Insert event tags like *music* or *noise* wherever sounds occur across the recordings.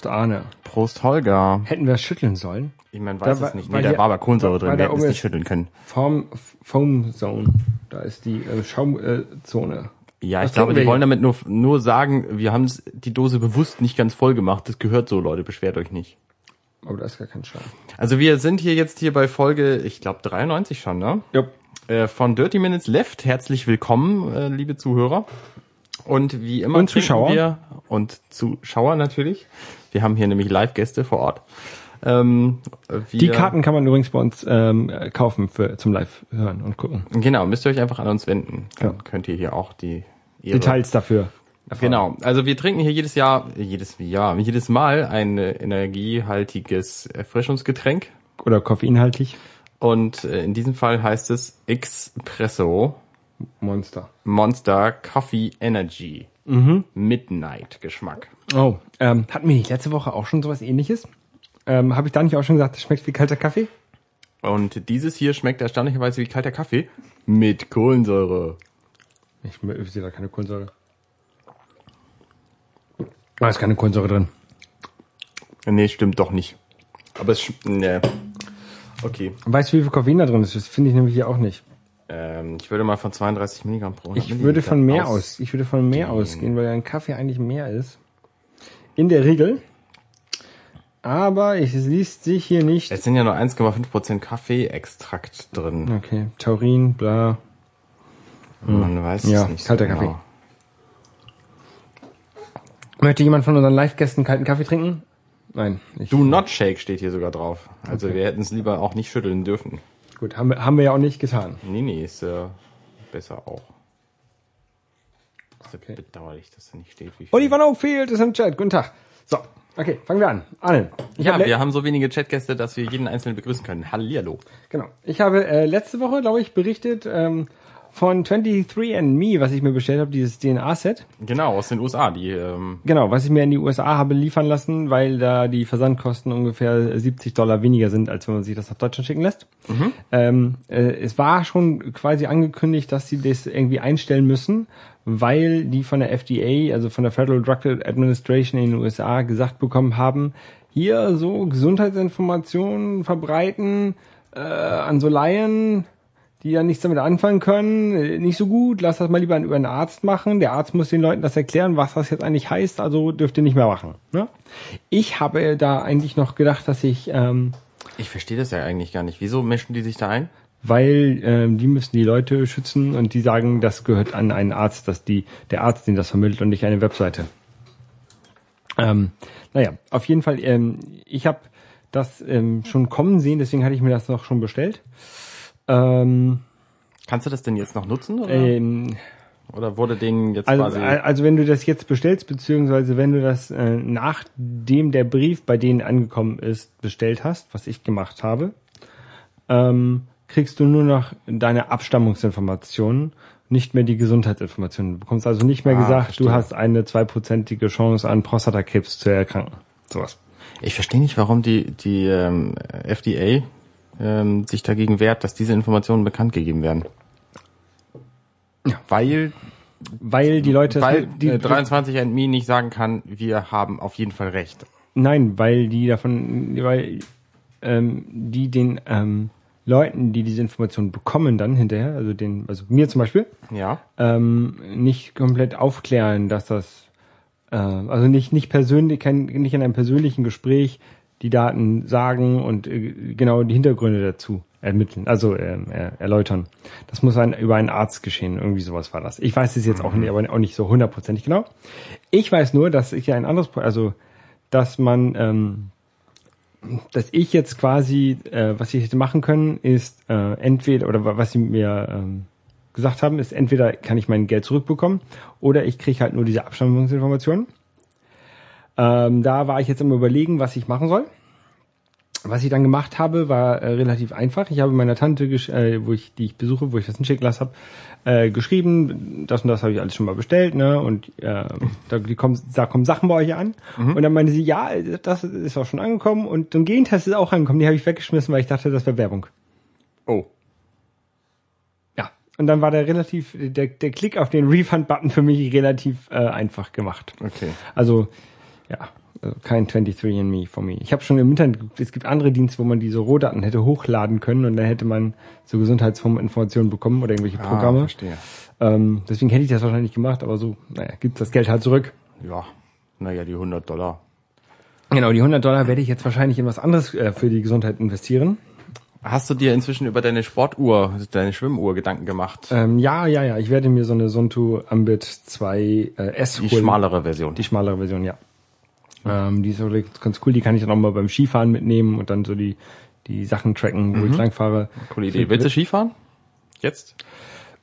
30 Minutes Left. Prost, Arne. Prost, Holger. Hätten wir es schütteln sollen? Ich meine, weiß Da es war- nicht. Nee, da war aber Kohlensäure drin. Wir hätten es nicht schütteln können. Foam, Foam Zone. Da ist die äh, Schaumzone. Äh. Ja, Was ich glaube, die wollen damit nur, nur sagen, wir haben die Dose bewusst nicht ganz voll gemacht. Das gehört so, Leute. Beschwert euch nicht. Aber da ist gar kein Schaum. Also wir sind hier jetzt hier bei Folge, ich glaube 93 schon, ne? Jupp. Äh, von Dirty Minutes Left. Herzlich willkommen, äh, liebe Zuhörer. Und wie immer Und Zuschauer. wir und Zuschauer natürlich. Wir haben hier nämlich Live-Gäste vor Ort. Ähm, Die Karten kann man übrigens bei uns ähm, äh, kaufen für zum Live hören und gucken. Genau, müsst ihr euch einfach an uns wenden. Dann Ja. könnt ihr hier auch die Details dafür. erfahren. Genau, also wir trinken hier jedes Jahr, jedes Jahr, jedes Mal ein energiehaltiges Erfrischungsgetränk. Oder koffeinhaltig. Und äh, in diesem Fall heißt es Expresso Monster. Monster Coffee Energy. Midnight Geschmack. Oh, ähm, hatten wir nicht letzte Woche auch schon sowas ähnliches? Ähm, Habe ich da nicht auch schon gesagt, das schmeckt wie kalter Kaffee? Und dieses hier schmeckt erstaunlicherweise wie kalter Kaffee mit Kohlensäure. Ich, ich sehe da keine Kohlensäure. Da ist keine Kohlensäure drin. Nee, stimmt doch nicht. Aber es nee. Okay. Weißt du, wie viel Koffein da drin ist? Das finde ich nämlich hier auch nicht. Ähm, ich würde mal von 32 Milligramm pro 100 Ich würde von mehr aus. Ich würde von mehr ausgehen, weil ein Kaffee eigentlich mehr ist. In der Regel. Aber es liest sich hier nicht. Es sind ja nur 1,5% Kaffeeextrakt drin. Okay, Taurin, bla. Man weiß Ja, es nicht. kalter so Kaffee. genau. Möchte jemand von unseren Live-Gästen kalten Kaffee trinken? Nein. Do not shake steht hier sogar drauf. Also wir hätten es lieber auch nicht schütteln dürfen. Gut, haben wir, haben wir ja auch nicht getan. Nee, nee, ist äh, besser auch. Ist ja Okay. bedauerlich, dass da nicht steht, wie viel. Oliver No fehlt ist im Chat. Guten Tag. So, okay, fangen wir an. Ich Ja, habe le- wir haben so wenige Chatgäste, dass wir jeden einzelnen begrüßen können. Hallihallo. Genau. Ich habe äh, letzte Woche, glaube ich, berichtet ähm, von 23andMe, was ich mir bestellt habe, dieses DNA-Set. Genau, aus den USA, die, ähm, Genau, was ich mir in die USA habe liefern lassen, weil da die Versandkosten ungefähr 70 Dollar weniger sind, als wenn man sich das nach Deutschland schicken lässt. Ähm, äh, es war schon quasi angekündigt, dass sie das irgendwie einstellen müssen, weil die von der FDA, also von der Federal Drug Administration in den USA gesagt bekommen haben, hier so Gesundheitsinformationen verbreiten äh, an so Laien, die ja nichts damit anfangen können, äh, nicht so gut, lass das mal lieber über einen Arzt machen. Der Arzt muss den Leuten das erklären, was das jetzt eigentlich heißt, also dürft ihr nicht mehr machen. Ne? Ich habe da eigentlich noch gedacht, dass ich, ähm, ich verstehe das ja eigentlich gar nicht. Wieso mischen die sich da ein? weil ähm, die müssen die Leute schützen und die sagen, das gehört an einen Arzt, dass die der Arzt den das vermittelt und nicht eine Webseite. Ähm, naja, auf jeden Fall, ähm, ich habe das ähm, schon kommen sehen, deswegen hatte ich mir das noch schon bestellt. Ähm, Kannst du das denn jetzt noch nutzen? Oder, ähm, oder wurde denen jetzt Also, quasi... also wenn du das jetzt bestellst, beziehungsweise wenn du das äh, nachdem der Brief bei denen angekommen ist, bestellt hast, was ich gemacht habe, ähm, kriegst du nur noch deine Abstammungsinformationen, nicht mehr die Gesundheitsinformationen. Du bekommst also nicht mehr Ah, gesagt, verstehe. du hast eine zweiprozentige Chance an Prostatakrebs zu erkranken. Sowas. Ich verstehe nicht, warum die, die ähm, FDA ähm, sich dagegen wehrt, dass diese Informationen bekannt gegeben werden. Ja. Weil, Weil die Leute, weil die, äh, 23 and Me nicht sagen kann, wir haben auf jeden Fall recht. Nein, weil die davon, weil ähm, die den ähm, Leuten, die diese Informationen bekommen, dann hinterher, also den, also mir zum Beispiel, Ja. ähm, nicht komplett aufklären, dass das, äh, also nicht nicht persönlich, kein, nicht in einem persönlichen Gespräch die Daten sagen und äh, genau die Hintergründe dazu ermitteln, also ähm, er, erläutern. Das muss ein, über einen Arzt geschehen, irgendwie sowas war das. Ich weiß es jetzt auch nicht, aber auch nicht so hundertprozentig genau. Ich weiß nur, dass ich ein anderes, also dass man, ähm, dass ich jetzt quasi, äh, was ich hätte machen können, ist äh, entweder oder wa- was sie mir ähm, gesagt haben, ist entweder kann ich mein Geld zurückbekommen oder ich kriege halt nur diese Abstammungsinformationen. Ähm, da war ich jetzt im Überlegen, was ich machen soll. Was ich dann gemacht habe, war äh, relativ einfach. Ich habe meiner Tante, äh, wo ich die ich besuche, wo ich das hinschicken lassen habe, äh, geschrieben, das und das habe ich alles schon mal bestellt, ne? Und äh, *laughs* da, die kommen, da kommen Sachen bei euch an. Und dann meinte sie, ja, das ist auch schon angekommen und so ein Gentest ist auch angekommen. Die habe ich weggeschmissen, weil ich dachte, das wäre Werbung. Oh. Ja, und dann war der relativ, der, der Klick auf den Refund-Button für mich relativ äh, einfach gemacht. Okay. Also, ja, also kein 23andMe for me. Ich habe schon im Internet geguckt, es gibt andere Dienste, wo man diese Rohdaten hätte hochladen können und dann hätte man so Gesundheitsinformationen bekommen oder irgendwelche Programme. Ah, verstehe. Ähm, deswegen hätte ich das wahrscheinlich gemacht, aber so, naja, gibt das Geld halt zurück. Ja, naja, die 100 Dollar. Genau, die 100 Dollar werde ich jetzt wahrscheinlich in was anderes äh, für die Gesundheit investieren. Hast du dir inzwischen über deine Sportuhr, deine Schwimmuhr Gedanken gemacht? Ähm, ja, ja, ja, ich werde mir so eine Sunto Ambit 2 äh, S Die holen. schmalere Version. Die schmalere Version, ja. Ähm, die ist auch ganz cool, die kann ich dann auch mal beim Skifahren mitnehmen und dann so die, die Sachen tracken, wo ich langfahre. Coole Idee. Willst du Skifahren? Jetzt?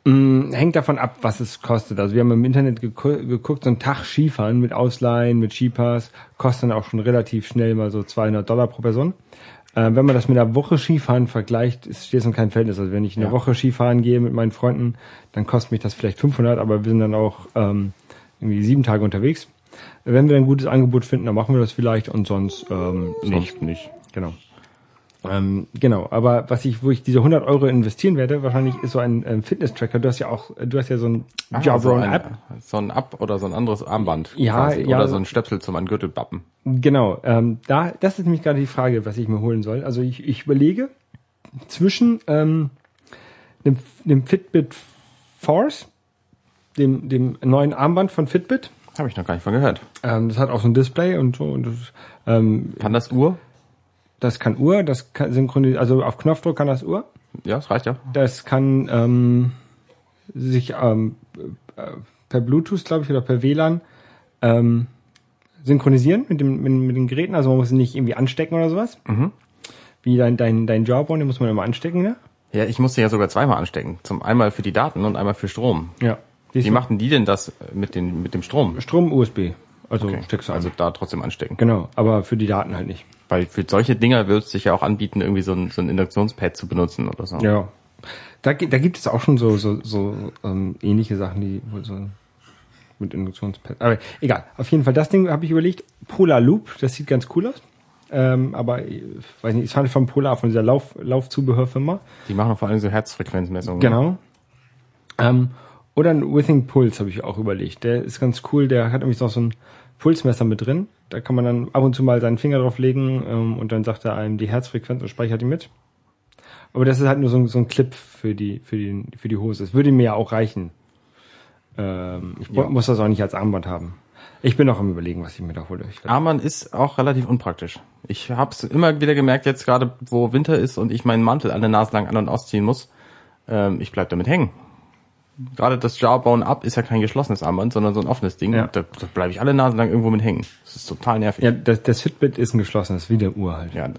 Mm, Hängt davon ab, was es kostet. Also wir haben im Internet geguckt, so ein Tag Skifahren mit Ausleihen, mit Skipass, kostet dann auch schon relativ schnell mal so 200 Dollar pro Person. Äh, wenn man das mit einer Woche Skifahren vergleicht, ist, steht es in keinem Verhältnis. Also wenn ich eine Ja. Woche Skifahren gehe mit meinen Freunden, dann kostet mich das vielleicht 500, aber wir sind dann auch ähm, irgendwie sieben Tage unterwegs. Wenn wir ein gutes Angebot finden, dann machen wir das vielleicht und sonst ähm, nicht. Sonst nicht. Genau. Ähm, genau, aber was ich, wo ich diese 100 Euro investieren werde, wahrscheinlich ist so ein ähm, Fitness-Tracker. Du hast ja auch, du hast ja so ein Ah, Jawbone so ein, App. So ein App oder so ein anderes Armband. Ja, ja. Oder so ein Stöpsel zum an Gürtel bappen. Genau, ähm, da, das ist nämlich gerade die Frage, was ich mir holen soll. Also ich, ich überlege zwischen ähm, dem, dem Fitbit Force, dem, dem neuen Armband von Fitbit. Habe ich noch gar nicht von gehört. Ähm, das hat auch so ein Display und so. Und das, ähm, Kann das Uhr? das kann Uhr, das kann synchronisieren, also auf Knopfdruck kann das Uhr. Ja, das reicht ja. Das kann ähm, sich ähm, äh, per Bluetooth, glaube ich, oder per WLAN ähm, synchronisieren mit, dem, mit, mit den Geräten. Also man muss ihn nicht irgendwie anstecken oder sowas. Wie dein, dein, dein Jawbone, den muss man immer anstecken, ne? Ja, ich musste ja sogar zweimal anstecken. Zum einmal für die Daten und einmal für Strom. Ja. Wie machten die denn das mit, den, mit dem Strom? Strom USB. Also Okay. steckst du Also also da trotzdem anstecken. genau, aber für die Daten halt nicht. Weil für solche Dinger wird es sich ja auch anbieten, irgendwie so ein, so ein Induktionspad zu benutzen oder so. Ja. Da, da gibt es auch schon so, so, so ähm, ähnliche Sachen, die wohl so mit Induktionspad. Aber egal. Auf jeden Fall, das Ding habe ich überlegt. Polar Loop, das sieht ganz cool aus. Ähm, aber ich weiß nicht, ist halt von Polar, von dieser Lauf, Laufzubehörfirma. Die machen vor allem so Herzfrequenzmessungen. Genau. Ähm, oder ein Withing Pulse habe ich auch überlegt. Der ist ganz cool, der hat nämlich noch so ein Pulsmesser mit drin. Da kann man dann ab und zu mal seinen Finger drauflegen ähm, und dann sagt er einem die Herzfrequenz und speichert die mit. Aber das ist halt nur so, ein- so ein Clip für die, für die, für die Hose. Es würde mir ja auch reichen. Ähm, ich Ja. muss das auch nicht als Armband haben. Ich bin noch am überlegen, was ich mir da hole. Armband ist auch relativ unpraktisch. Ich habe es immer wieder gemerkt, jetzt gerade wo Winter ist und ich meinen Mantel an der Nase lang an- und ausziehen muss, ähm, ich bleib damit hängen. Gerade das Jawbone Up ist ja kein geschlossenes Armband, sondern so ein offenes Ding. Ja. Da, da bleibe ich alle Nase lang irgendwo mit hängen. Das ist total nervig. ja, das, das Fitbit ist ein geschlossenes, wie der Uhr halt. Ja,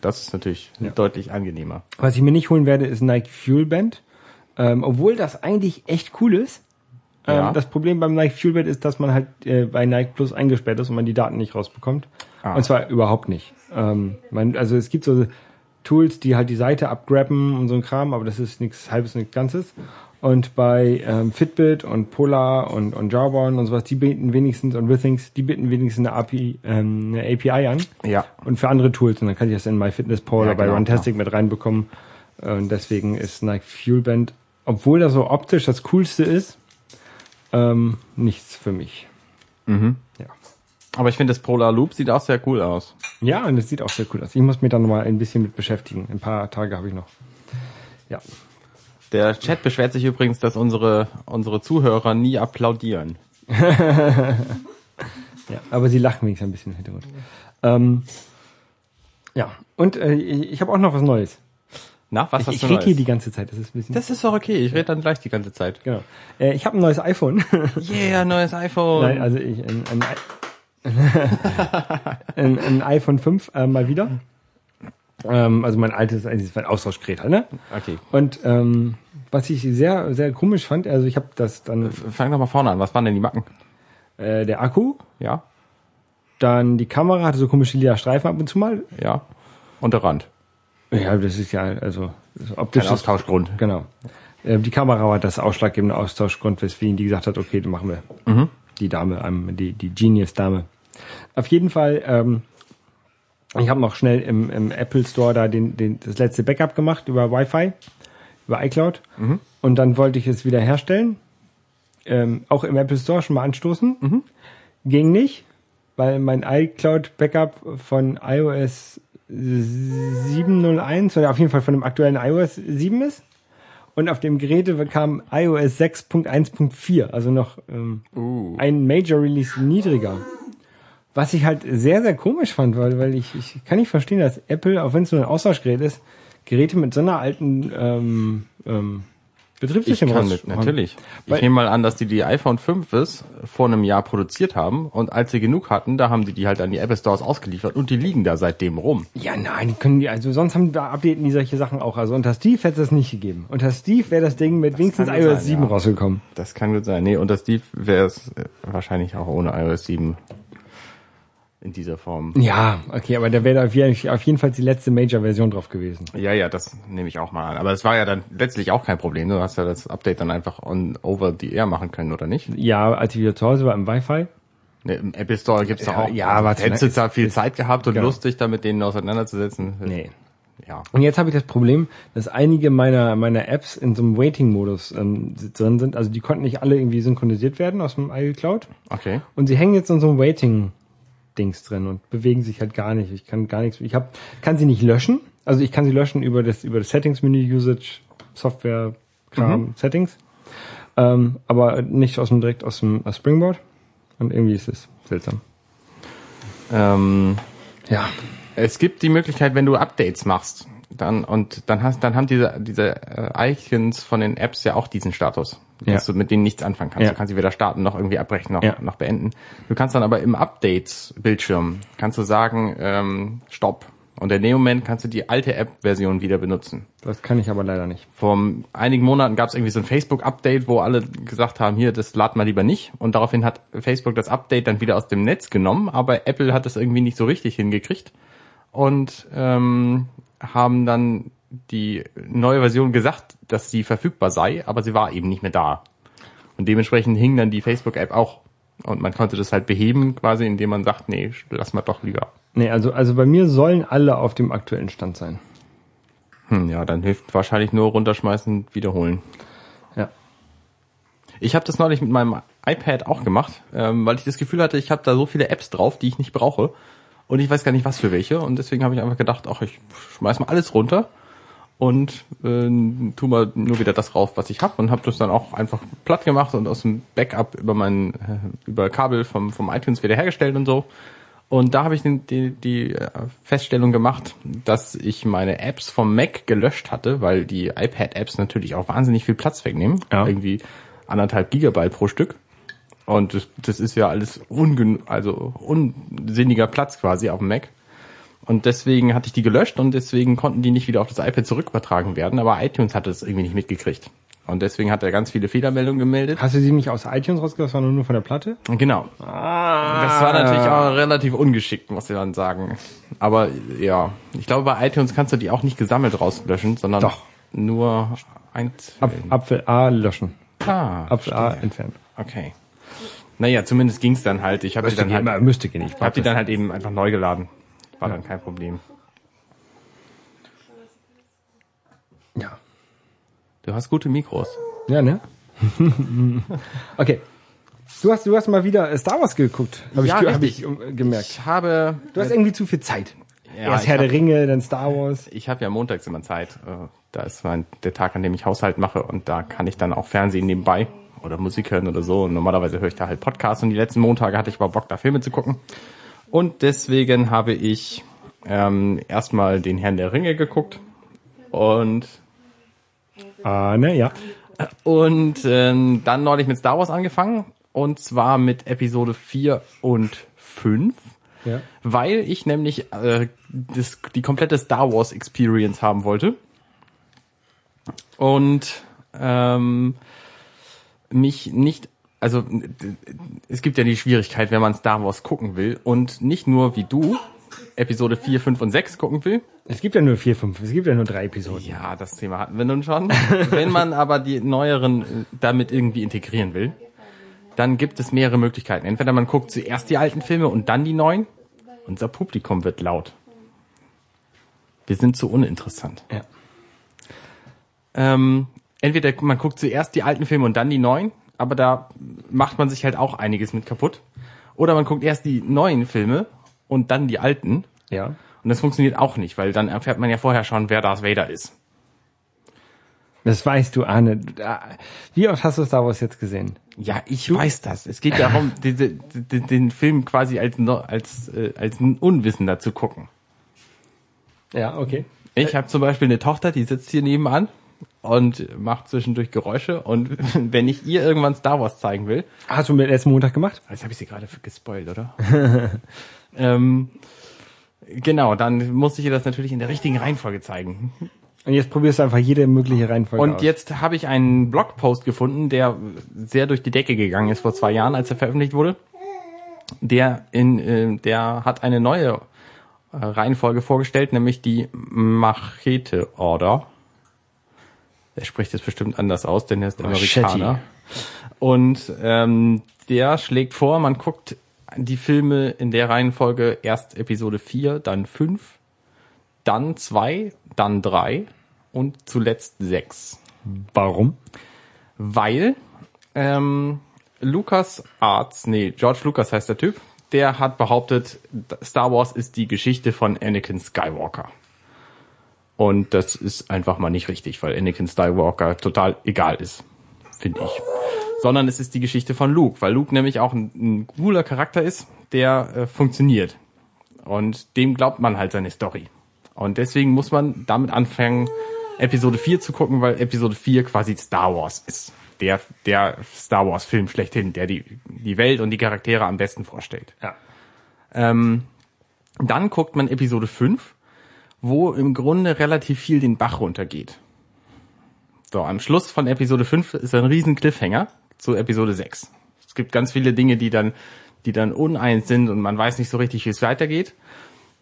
das ist natürlich Ja. deutlich angenehmer. Was ich mir nicht holen werde, ist Nike Fuel Band. Ähm, obwohl das eigentlich echt cool ist. Ähm, Ja. Das Problem beim Nike Fuel Band ist, dass man halt äh, bei Nike Plus eingesperrt ist und man die Daten nicht rausbekommt. Ah. Und zwar überhaupt nicht. Ähm, man, also es gibt so Tools, die halt die Seite abgrappen und so ein Kram, aber das ist nichts halbes, nichts Ganzes. Und bei ähm, Fitbit und Polar und, und Jawbone und sowas, die bieten wenigstens, und Withings, die bieten wenigstens eine API, ähm, eine API an. Ja. Und für andere Tools, und dann kann ich das in MyFitnessPal Ja, oder bei genau, Runtastic mit reinbekommen. Und deswegen ist Nike Fuel Band, obwohl das so optisch das coolste ist, ähm, nichts für mich. Mhm. Ja. Aber ich finde, das Polar Loop sieht auch sehr cool aus. Ja, und es sieht auch sehr cool aus. Ich muss mich da nochmal ein bisschen mit beschäftigen. Ein paar Tage habe ich noch. Ja. Der Chat beschwert sich übrigens, dass unsere, unsere Zuhörer nie applaudieren. *laughs* ja. Aber sie lachen wenigstens ein bisschen im Hintergrund. Ähm, ja. Und äh, ich ich habe auch noch was Neues. Na, was Ich, hast ich du rede Neues? hier die ganze Zeit. Das ist ein bisschen. Das ist doch okay, ich rede dann gleich die ganze Zeit. genau. Äh, ich habe ein neues iPhone. *laughs* Yeah, neues iPhone. Nein, also ich, ein, ein, ein, *laughs* ein iPhone 5 äh, mal wieder. Ähm, also mein altes, also mein Austauschgerät halt, ne? Okay. Und ähm, was ich sehr, sehr komisch fand, also ich habe das dann, Fang doch mal vorne an. Was waren denn die Macken? äh, der Akku, Ja? dann die Kamera hatte so komische lila Streifen ab und zu mal. Ja. Und der Rand. Ja, das ist ja, also optisch. ist- Austauschgrund. Genau. Äh, die Kamera war das ausschlaggebende Austauschgrund, weswegen die gesagt hat, okay, dann machen wir. Die Dame, ähm, die, die Genius-Dame. Auf jeden Fall, ähm, ich habe noch schnell im, im Apple Store da den, den, das letzte Backup gemacht über Wi-Fi. über iCloud. Und dann wollte ich es wieder herstellen. Ähm, auch im Apple Store schon mal anstoßen. Ging nicht, weil mein iCloud-Backup von iOS 701 oder auf jeden Fall von dem aktuellen iOS 7 ist. Und auf dem Gerät kam iOS 6.1.4, also noch ähm, Uh. ein Major Release niedriger. Was ich halt sehr, sehr komisch fand, weil, weil ich, ich kann nicht verstehen, dass Apple, auch wenn es nur ein Austauschgerät ist, Geräte mit so einer alten ähm, ähm, Ich Betriebssystem kann mit, raushauen. natürlich. Ich Weil- nehme mal an, dass die die iPhone 5 ist vor einem Jahr produziert haben und als sie genug hatten, da haben die die halt an die Apple Stores ausgeliefert und die liegen da seitdem rum. Ja, nein, die können die, also sonst haben da updaten die solche Sachen auch. Also unter Steve hätte es das nicht gegeben. Unter Steve wäre das Ding mit wenigstens kann gut iOS sein, 7 ja. rausgekommen. Das kann gut sein. Nee, unter Steve wäre es äh, wahrscheinlich auch ohne iOS 7 in dieser Form. Ja, okay, aber da wäre auf jeden, auf jeden Fall die letzte Major-Version drauf gewesen. Ja, ja, das nehme ich auch mal an. Aber es war ja dann letztlich auch kein Problem. Du hast ja das Update dann einfach on over the air machen können, oder nicht? Ja, als ich wieder zu Hause war im Wi-Fi. Ne, Im Apple Store gibt's doch Ja, auch. ja, aber hättest du da viel Zeit gehabt und Genau. Lust, dich da mit denen auseinanderzusetzen? Nee. Ja. Und jetzt habe ich das Problem, dass einige meiner meiner Apps in so einem Waiting-Modus ähm, drin sind. Also die konnten nicht alle irgendwie synchronisiert werden aus dem iCloud. Okay. Und sie hängen jetzt in so einem Waiting-Dings drin und bewegen sich halt gar nicht. Ich kann gar nichts. Ich hab, kann sie nicht löschen. Also ich kann sie löschen über das über das Settings-Menü, Usage, Software, Kram, Settings. Ähm, aber nicht aus dem direkt aus dem aus Springboard. Und irgendwie ist es seltsam. Ähm, Ja. es gibt die Möglichkeit, wenn du Updates machst, dann und dann hast, dann haben diese diese äh, Icons von den Apps ja auch diesen Status, dass Ja. du mit denen nichts anfangen kannst. Ja. Du kannst sie weder starten noch irgendwie abbrechen noch Ja. noch beenden. Du kannst dann aber im Updates-Bildschirm kannst du sagen ähm, Stopp und in dem Moment kannst du die alte App-Version wieder benutzen. Das kann ich aber leider nicht. Vor einigen Monaten gab es irgendwie so ein Facebook-Update, wo alle gesagt haben, hier, das lad mal lieber nicht. Und daraufhin hat Facebook das Update dann wieder aus dem Netz genommen, aber Apple hat das irgendwie nicht so richtig hingekriegt und ähm, haben dann die neue Version gesagt, dass sie verfügbar sei, aber sie war eben nicht mehr da. Und dementsprechend hing dann die Facebook-App auch. Und man konnte das halt beheben, quasi, indem man sagt, nee, lass mal doch lieber. Nee, also also bei mir sollen alle auf dem aktuellen Stand sein. Hm, ja, dann hilft wahrscheinlich nur runterschmeißen, wiederholen. Ja. Ich habe das neulich mit meinem iPad auch gemacht, ähm, weil ich das Gefühl hatte, ich habe da so viele Apps drauf, die ich nicht brauche. Und ich weiß gar nicht, was für welche. Und deswegen habe ich einfach gedacht, ach, ich schmeiß mal alles runter und äh, tu mal nur wieder das rauf, was ich habe. Und habe das dann auch einfach platt gemacht und aus dem Backup über mein äh, über Kabel vom, vom iTunes wieder hergestellt und so. Und da habe ich den, die, die äh, Feststellung gemacht, dass ich meine Apps vom Mac gelöscht hatte, weil die iPad-Apps natürlich auch wahnsinnig viel Platz wegnehmen. Ja. Irgendwie anderthalb Gigabyte pro Stück. Und das, das ist ja alles ungen also unsinniger Platz quasi auf dem Mac. Und deswegen hatte ich die gelöscht und deswegen konnten die nicht wieder auf das iPad zurückübertragen werden, aber iTunes hatte es irgendwie nicht mitgekriegt. Und deswegen hat er ganz viele Fehlermeldungen gemeldet. Hast du sie nicht aus iTunes rausgelassen, sondern nur von der Platte? Genau. Ah. Das war natürlich auch relativ ungeschickt, muss ich dann sagen. Aber ja, ich glaube, bei iTunes kannst du die auch nicht gesammelt rauslöschen, sondern Doch. nur einzeln. Apfel A löschen. ah, Apfel A entfernen. Okay. Naja, zumindest ging's dann halt. Ich habe die dann halt, müsste gehen. Ich hab die dann halt eben einfach neu geladen. War dann kein Problem. Ja. Du hast gute Mikros. Ja, ne? *laughs* okay. Du hast, du hast mal wieder Star Wars geguckt, habe Ja, ich, hab ich um, gemerkt. Ich habe, Du hast irgendwie zu viel Zeit. Ja, Erst Herr hab- der Ringe, dann Star Wars. ich habe ja montags immer Zeit. Äh, Da ist mein, der Tag, an dem ich Haushalt mache und da kann ich dann auch Fernsehen nebenbei oder Musik hören oder so. Und normalerweise höre ich da halt Podcasts und die letzten Montage hatte ich aber Bock, da Filme zu gucken. Und deswegen habe ich ähm, erstmal den Herrn der Ringe geguckt und Ah, ne, ja. und ähm, dann neulich mit Star Wars angefangen und zwar mit Episode 4 und 5 ja. weil ich nämlich äh, das, die komplette Star Wars Experience haben wollte und ähm, mich nicht, also es gibt ja die Schwierigkeit, wenn man Star Wars gucken will und nicht nur wie du Episode 4, 5 und 6 gucken will. Es gibt ja nur vier, fünf. Es gibt ja nur drei Episoden. Ja, das Thema hatten wir nun schon. wenn man *laughs* aber die neueren äh, damit irgendwie integrieren will, dann gibt es mehrere Möglichkeiten. Entweder man guckt zuerst die alten Filme und dann die neuen. Unser Publikum wird laut. Wir sind zu uninteressant. Ja. Ähm, entweder man guckt zuerst die alten Filme und dann die neuen, aber da macht man sich halt auch einiges mit kaputt. Oder man guckt erst die neuen Filme und dann die alten. Ja. Und das funktioniert auch nicht, weil dann erfährt man ja vorher schon, wer Darth Vader ist. Das weißt du, Arne. Wie oft hast du Star Wars jetzt gesehen? Ja, ich weiß das. Es geht darum, *laughs* diese, den, den Film quasi als, als, äh, als ein Unwissender zu gucken. Ja, okay. Ich habe zum Beispiel eine Tochter, die sitzt hier nebenan und macht zwischendurch Geräusche. Und *laughs* wenn ich ihr irgendwann Star Wars zeigen will, Hast du mir letzten Montag gemacht? jetzt habe ich sie gerade gespoilt, oder? *laughs* ähm, genau, dann muss ich ihr das natürlich in der richtigen Reihenfolge zeigen. Und jetzt probierst du einfach jede mögliche Reihenfolge Und aus. jetzt habe ich einen Blogpost gefunden, der sehr durch die Decke gegangen ist vor zwei Jahren, als er veröffentlicht wurde. Der in, äh, der hat eine neue äh, Reihenfolge vorgestellt, nämlich die Machete Order. Er spricht es bestimmt anders aus, denn er ist Machete. Amerikaner. Und ähm, der schlägt vor, man guckt die Filme in der Reihenfolge erst Episode 4, dann 5, dann 2, dann 3 und zuletzt 6 Warum? weil ähm, Lucas Arts, nee, George Lucas heißt der Typ, der hat behauptet, Star Wars ist die Geschichte von Anakin Skywalker. Und das ist einfach mal nicht richtig, weil Anakin Skywalker total egal ist, finde ich. Sondern es ist die Geschichte von Luke, weil Luke nämlich auch ein, ein cooler Charakter ist, der äh, funktioniert. Und dem glaubt man halt seine Story. Und deswegen muss man damit anfangen, Episode 4 zu gucken, weil Episode 4 quasi Star Wars ist. Der, der Star Wars Film schlechthin, der die, die Welt und die Charaktere am besten vorstellt. Ja. Ähm, dann guckt man Episode 5, wo im Grunde relativ viel den Bach runtergeht. So, am Schluss von Episode 5 ist ein riesen Cliffhanger zu Episode 6. Es gibt ganz viele Dinge, die dann, die dann uneins sind und man weiß nicht so richtig, wie es weitergeht.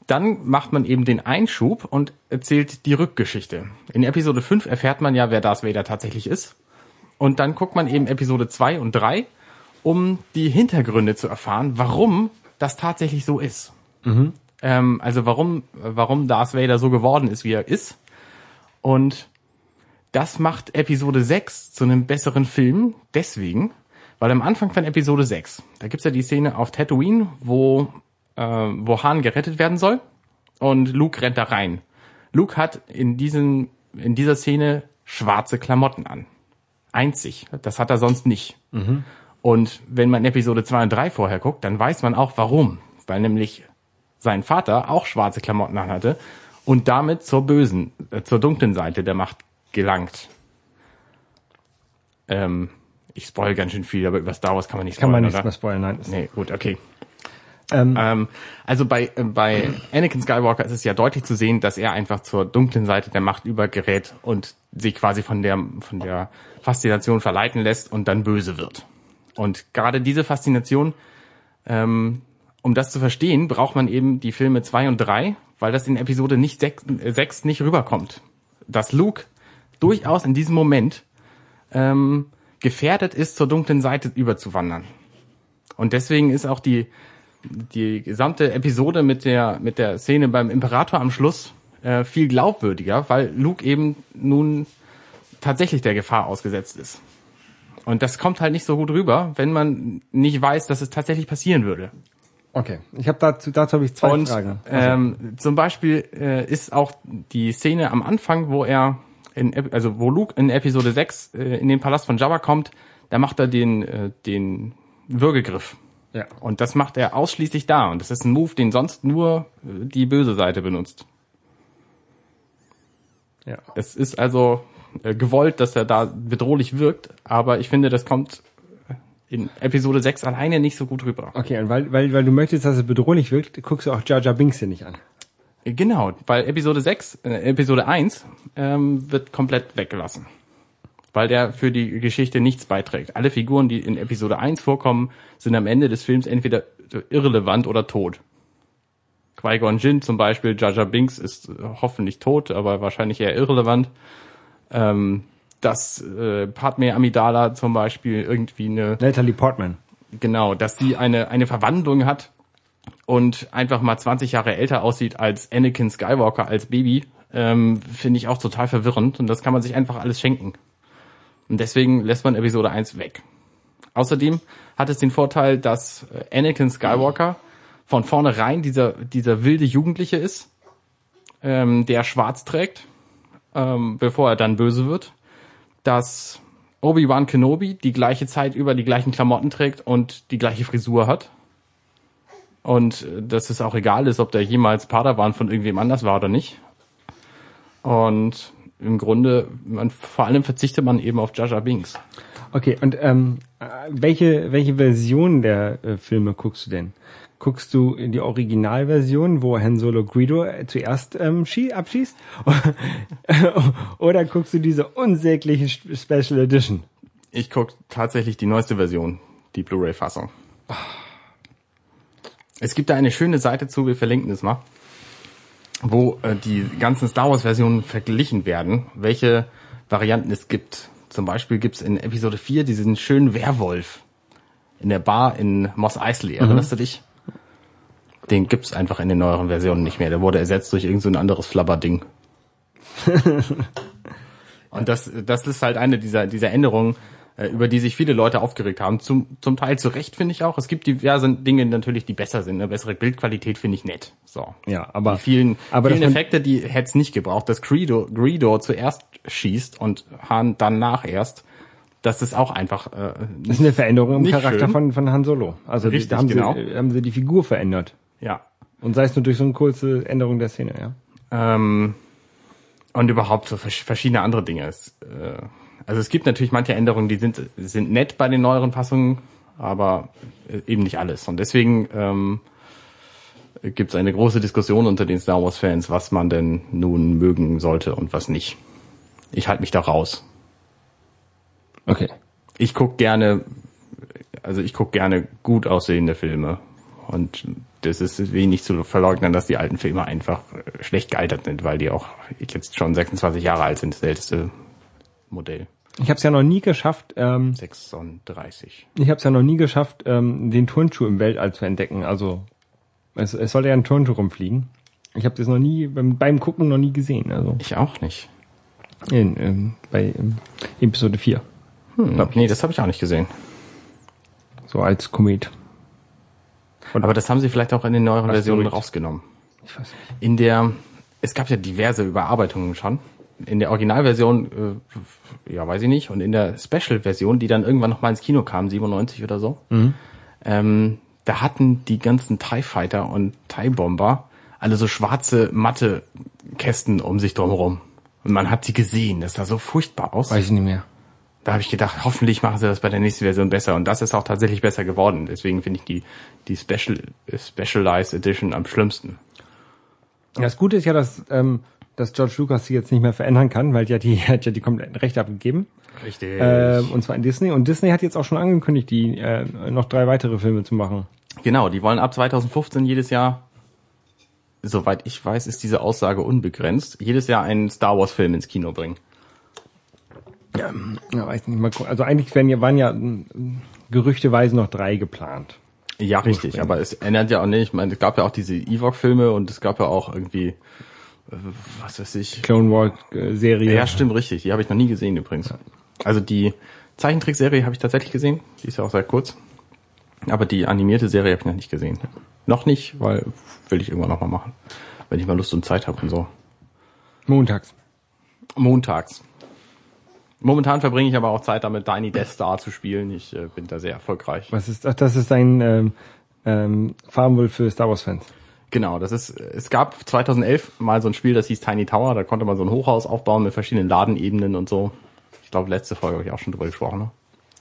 Dann macht man eben den Einschub und erzählt die Rückgeschichte. In Episode 5 erfährt man ja, wer Darth Vader tatsächlich ist. Und dann guckt man eben Episode 2 und 3, um die Hintergründe zu erfahren, warum das tatsächlich so ist. Ähm, also warum, warum Darth Vader so geworden ist, wie er ist. Und das macht Episode 6 zu einem besseren Film deswegen, weil am Anfang von Episode 6, da gibt's ja die Szene auf Tatooine, wo, äh, wo Han gerettet werden soll und Luke rennt da rein. Luke hat in, diesen, in dieser Szene schwarze Klamotten an. Einzig. Das hat er sonst nicht. Und wenn man Episode 2 und 3 vorher guckt, dann weiß man auch warum. Weil nämlich sein Vater auch schwarze Klamotten anhatte und damit zur bösen, äh, zur dunklen Seite der Macht gelangt. Ähm, ich spoil ganz schön viel, aber über Star Wars kann man nicht Kann spoilern, man nicht oder? mehr spoilern, nein. Nee, gut, okay. Ähm, Ähm, also bei, äh, bei Anakin Skywalker ist es ja deutlich zu sehen, dass er einfach zur dunklen Seite der Macht übergerät und sich quasi von der, von der Faszination verleiten lässt und dann böse wird. Und gerade diese Faszination, ähm, um das zu verstehen, braucht man eben die Filme zwei und drei, weil das in Episode nicht sechs, äh, sechs nicht rüberkommt. Dass Luke durchaus in diesem Moment ähm, gefährdet ist, zur dunklen Seite überzuwandern. Und deswegen ist auch die, die gesamte Episode mit der, mit der Szene beim Imperator am Schluss äh, viel glaubwürdiger, weil Luke eben nun tatsächlich der Gefahr ausgesetzt ist. Und das kommt halt nicht so gut rüber, wenn man nicht weiß, dass es tatsächlich passieren würde. Okay. Ich habe dazu, dazu habe ich zwei Und Fragen. ähm, zum Beispiel äh, ist auch die Szene am Anfang, wo er in, also wo Luke in Episode 6 äh, in den Palast von Jabba kommt, da macht er den, äh, den Würgegriff. ja. Und das macht er ausschließlich da. Und das ist ein Move, den sonst nur äh, die böse Seite benutzt. ja. Es ist also äh, gewollt, dass er da bedrohlich wirkt, aber ich finde, das kommt in Episode 6 alleine nicht so gut rüber. Okay, und weil, weil, weil du möchtest, dass es bedrohlich wirkt, guckst du auch Jar Jar Binks hier nicht an. Genau, weil Episode 6, äh, Episode 1 ähm, wird komplett weggelassen. Weil der für die Geschichte nichts beiträgt. Alle Figuren, die in Episode 1 vorkommen, sind am Ende des Films entweder irrelevant oder tot. Qui-Gon Jinn zum Beispiel, Jar Jar Binks ist äh, hoffentlich tot, aber wahrscheinlich eher irrelevant. Ähm, dass äh, Padme Amidala zum Beispiel irgendwie eine Natalie Portman. Genau, dass sie eine, eine Verwandlung hat und einfach mal 20 Jahre älter aussieht als Anakin Skywalker als Baby, ähm, finde ich auch total verwirrend und das kann man sich einfach alles schenken. Und deswegen lässt man Episode 1 weg. Außerdem hat es den Vorteil, dass äh, Anakin Skywalker von vornherein dieser, dieser wilde Jugendliche ist, ähm, der schwarz trägt, ähm, bevor er dann böse wird. Dass Obi-Wan Kenobi die gleiche Zeit über die gleichen Klamotten trägt und die gleiche Frisur hat. Und äh, dass es auch egal ist, ob der jemals Padawan von irgendwem anders war oder nicht. Und im Grunde, man, vor allem verzichtet man eben auf Jar Binks. Okay, und ähm, äh, welche, welche Version der äh, Filme guckst du denn? Guckst du in die Originalversion, wo Han Solo Greedo äh, zuerst ähm, schie abschießt? *laughs* Oder guckst du diese unsägliche Special Edition? Ich guck tatsächlich die neueste Version, die Blu-ray-Fassung. Es gibt da eine schöne Seite zu, wir verlinken es mal, wo äh, die ganzen Star Wars-Versionen verglichen werden, welche Varianten es gibt. Zum Beispiel gibt's in Episode 4 diesen schönen Werwolf in der Bar in Moss Eisley. Erinnerst du dich? Den gibt's einfach in den neueren Versionen nicht mehr. Der wurde ersetzt durch irgendein so anderes Flabberding. *laughs* Und das, das ist halt eine dieser, dieser Änderungen, äh, über die sich viele Leute aufgeregt haben. Zum, zum Teil zu Recht, finde ich auch. Es gibt diverse Dinge natürlich, die besser sind. Eine bessere Bildqualität finde ich nett. So. Ja, aber Die vielen, aber vielen Effekte, die hätte es nicht gebraucht. Dass Greedo, Greedo zuerst schießt und Han danach erst, das ist auch einfach äh, Das ist eine Veränderung im Charakter schön. von, von Han Solo. Also Richtig, da haben, genau. sie, haben sie die Figur verändert. Ja. Und sei es nur durch so eine kurze Änderung der Szene, ja. Ähm, und überhaupt so vers- verschiedene andere Dinge. Es, äh, also es gibt natürlich manche Änderungen, die sind, sind nett bei den neueren Fassungen, aber äh, eben nicht alles. Und deswegen ähm, gibt es eine große Diskussion unter den Star Wars-Fans, was man denn nun mögen sollte und was nicht. Ich halte mich da raus. Okay. Ich guck gerne, also ich guck gerne gut aussehende Filme. Und das ist wenig zu verleugnen, dass die alten Filme einfach äh, schlecht gealtert sind, weil die auch jetzt schon 26 Jahre alt sind, das älteste Modell. Ich habe es ja noch nie geschafft, ähm, 36. ich habe es ja noch nie geschafft, ähm, den Turnschuh im Weltall zu entdecken. Also es, es sollte ja ein Turnschuh rumfliegen. Ich habe das noch nie beim, beim Gucken noch nie gesehen. Also Ich auch nicht. in, ähm, bei ähm, Episode 4. Hm, nee, das habe ich auch nicht gesehen. So als Komet. Aber das haben sie vielleicht auch in den neueren Versionen rausgenommen. Ich weiß nicht. In der, es gab ja diverse Überarbeitungen schon. In der Originalversion, äh, ja, weiß ich nicht. Und in der Special-Version, die dann irgendwann noch mal ins Kino kam, 97 oder so, ähm, da hatten die ganzen TIE Fighter und TIE Bomber alle so schwarze, matte Kästen um sich drumherum. Und man hat sie gesehen. Das sah so furchtbar aus. Weiß ich nicht mehr. Da habe ich gedacht, hoffentlich machen sie das bei der nächsten Version besser. Und das ist auch tatsächlich besser geworden. Deswegen finde ich die, die Special, Specialized Edition am schlimmsten. Das Gute ist ja, dass, ähm, dass George Lucas sie jetzt nicht mehr verändern kann, weil ja *laughs* die hat ja die kompletten Rechte abgegeben. Richtig. Ähm, und zwar an Disney. Und Disney hat jetzt auch schon angekündigt, die äh, noch drei weitere Filme zu machen. Genau, die wollen ab 2015 jedes Jahr, soweit ich weiß, ist diese Aussage unbegrenzt, jedes Jahr einen Star Wars Film ins Kino bringen. Ja, weiß nicht mal. Also eigentlich werden ja, waren ja mm, gerüchteweise noch drei geplant. Ja, richtig, aber es ändert ja auch nicht. Ich meine, es gab ja auch diese Ewok-Filme und es gab ja auch irgendwie, äh, was weiß ich. Clone Wars äh. Ja, stimmt, richtig. Die habe ich noch nie gesehen übrigens. Also die Zeichentrickserie habe ich tatsächlich gesehen. Die ist ja auch sehr kurz. Aber die animierte Serie habe ich noch nicht gesehen. Noch nicht, weil will ich irgendwann noch mal machen. Wenn ich mal Lust und Zeit habe und so. Montags. Montags. Momentan verbringe ich aber auch Zeit damit, Tiny Death Star zu spielen. Ich äh, bin da sehr erfolgreich. Was ist, ach, das ist ein ähm, ähm, Farmville für Star Wars Fans. Genau, das ist, es gab 2011 mal so ein Spiel, das hieß Tiny Tower. Da konnte man so ein Hochhaus aufbauen mit verschiedenen Ladenebenen und so. Ich glaube, letzte Folge habe ich auch schon drüber gesprochen. Ne?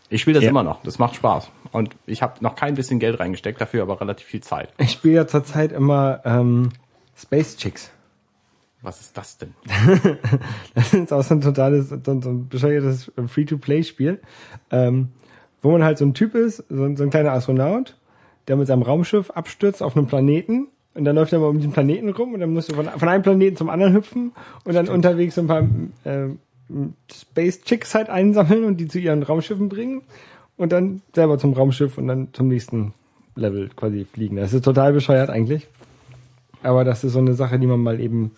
Ich spiele das Ja. immer noch. Das macht Spaß. Und ich habe noch kein bisschen Geld reingesteckt, dafür aber relativ viel Zeit. Ich spiele ja zurzeit immer ähm, Space Chicks. Was ist das denn? *laughs* Das ist auch so ein totales, so ein, bescheuertes Free-to-Play-Spiel, ähm, wo man halt so ein Typ ist, so ein, so ein kleiner Astronaut, der mit seinem Raumschiff abstürzt auf einem Planeten und dann läuft er mal um diesen Planeten rum und dann musst du von, von einem Planeten zum anderen hüpfen und dann unterwegs so ein paar äh, Space Chicks halt einsammeln und die zu ihren Raumschiffen bringen und dann selber zum Raumschiff und dann zum nächsten Level quasi fliegen. Das ist total bescheuert eigentlich. Aber das ist so eine Sache, die man mal eben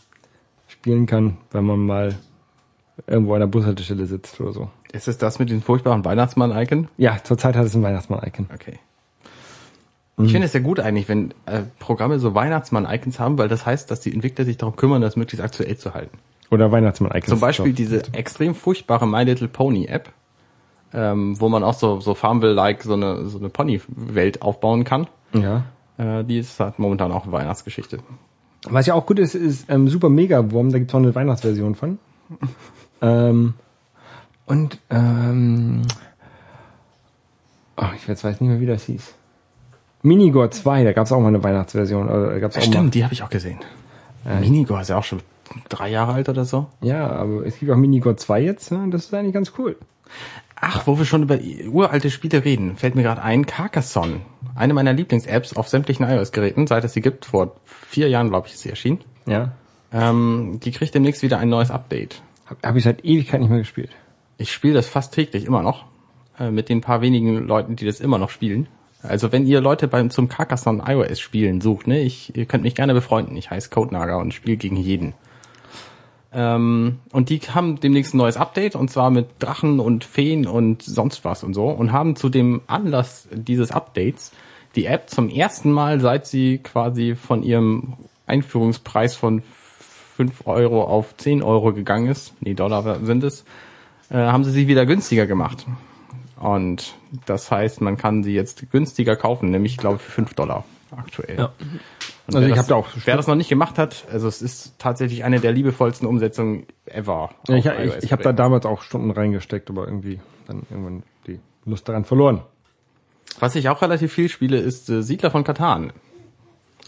spielen kann, wenn man mal irgendwo an der Bushaltestelle sitzt oder so. Ist es das mit den furchtbaren Weihnachtsmann-Icon? Ja, zurzeit hat es ein Weihnachtsmann-Icon. Okay. Ich finde es ja gut eigentlich, wenn äh, Programme so Weihnachtsmann-Icons haben, weil das heißt, dass die Entwickler sich darum kümmern, das möglichst aktuell zu halten. Oder Weihnachtsmann-Icons. Zum Beispiel diese extrem furchtbare My Little Pony App, ähm, wo man auch so, so Farmville-like so eine, so eine Pony-Welt aufbauen kann. Ja. Äh, die ist halt momentan auch eine Weihnachtsgeschichte. Was ja auch gut ist, ist ähm, Super Mega Wurm, da gibt's auch eine Weihnachtsversion von. *laughs* ähm, und ähm, oh, ich jetzt weiß nicht mehr, wie das hieß. Minigore 2, da gab's auch mal eine Weihnachtsversion. Oder da gab's auch Stimmt, die habe ich auch gesehen. Minigore ist ja auch schon drei Jahre alt oder so. Mal, ja, aber es gibt auch Minigore 2 jetzt, ne? das ist eigentlich ganz cool. Ach, wo wir schon über uralte Spiele reden, fällt mir gerade ein, Carcassonne. Eine meiner Lieblings-Apps auf sämtlichen iOS-Geräten, seit es sie gibt, vor vier Jahren, glaube ich, ist sie erschienen. Ja. Ähm, die kriegt demnächst wieder ein neues Update. Habe hab ich seit Ewigkeit nicht mehr gespielt. Ich spiele das fast täglich immer noch, äh, mit den paar wenigen Leuten, die das immer noch spielen. Also wenn ihr Leute beim zum Carcassonne iOS spielen sucht, ne, ich, ihr könnt mich gerne befreunden. Ich heiße Codenager und spiele gegen jeden. Ähm, und die haben demnächst ein neues Update und zwar mit Drachen und Feen und sonst was und so und haben zu dem Anlass dieses Updates die App zum ersten Mal, seit sie quasi von ihrem Einführungspreis von 5 Euro auf 10 Euro gegangen ist, nee, Dollar sind es, äh, haben sie sie wieder günstiger gemacht. Und das heißt, man kann sie jetzt günstiger kaufen, nämlich glaube ich für 5 Dollar aktuell. Ja. Und Also ich das- hab da auch- Wer das noch nicht gemacht hat, also es ist tatsächlich eine der liebevollsten Umsetzungen ever. Ja, ich ich, ich habe da damals auch Stunden reingesteckt, aber irgendwie dann irgendwann die Lust daran verloren. Was ich auch relativ viel spiele, ist äh, Siedler von Katan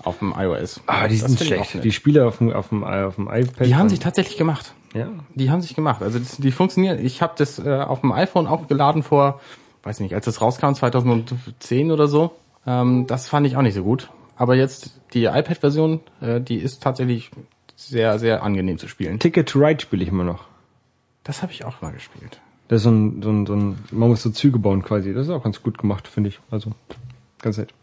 auf dem iOS. Ah, die Das sind schlecht. Die Spiele auf dem, auf dem, auf dem iPad. Die haben sich tatsächlich gemacht. ja. Die haben sich gemacht. Also das, die funktionieren. Ich habe das äh, auf dem iPhone auch geladen vor, weiß nicht, als das rauskam, 2010 oder so. Ähm, das fand ich auch nicht so gut. Aber jetzt die iPad-Version, äh, die ist tatsächlich sehr, sehr angenehm zu spielen. Ticket to Ride spiele ich immer noch. Das habe ich auch mal gespielt. Das ist so ein, so ein, so ein, man muss so Züge bauen quasi. Das ist auch ganz gut gemacht, finde ich. Also, ganz nett.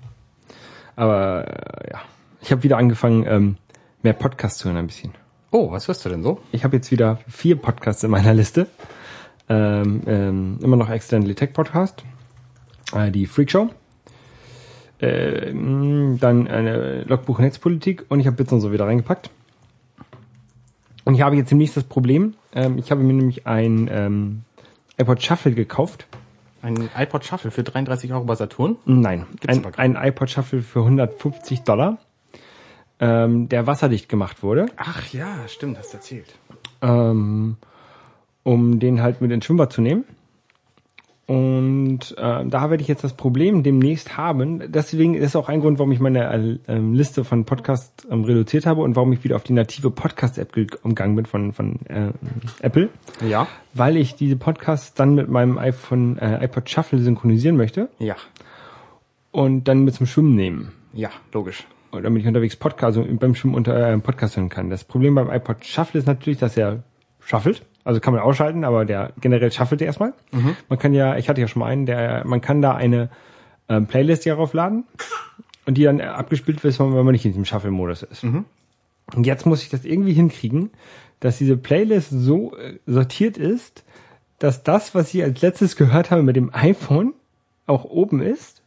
Aber, äh, ja. Ich habe wieder angefangen, ähm, mehr Podcasts zu hören ein bisschen. Oh, was hörst du denn so? Ich habe jetzt wieder vier Podcasts in meiner Liste. Ähm, ähm, immer noch Accidentally Tech Podcast, äh, die Freak Show, ähm, dann eine Logbuch Netzpolitik und ich habe Bits und so wieder reingepackt. Und ich habe jetzt demnächst das Problem, ähm, ich habe mir nämlich ein ähm, iPod Shuffle gekauft. Ein iPod Shuffle für 33 Euro bei Saturn? Nein, Gibt's ein, ein iPod Shuffle für 150 Dollar, ähm, der wasserdicht gemacht wurde. Ach ja, stimmt, hast erzählt. ähm, um den halt mit ins Schwimmbad zu nehmen. Und äh, da werde ich jetzt das Problem demnächst haben. Deswegen ist auch ein Grund, warum ich meine äh, ähm, Liste von Podcasts ähm, reduziert habe und warum ich wieder auf die native Podcast-App ge- umgegangen bin von, von äh, Apple. Ja. Weil ich diese Podcasts dann mit meinem iPhone, äh, iPod Shuffle synchronisieren möchte Ja. und dann mit zum Schwimmen nehmen. Ja, logisch. Und damit ich unterwegs Podcast, also beim Schwimmen unter äh, Podcast hören kann. Das Problem beim iPod Shuffle ist natürlich, dass er shuffelt. Also kann man ausschalten, aber der generell shuffelt er erstmal. Man kann ja, ich hatte ja schon mal einen, der, man kann da eine ähm, Playlist hier raufladen und die dann äh, abgespielt wird, wenn man nicht in diesem Shuffle-Modus ist. Und jetzt muss ich das irgendwie hinkriegen, dass diese Playlist so äh, sortiert ist, dass das, was ich als letztes gehört habe mit dem iPhone, auch oben ist.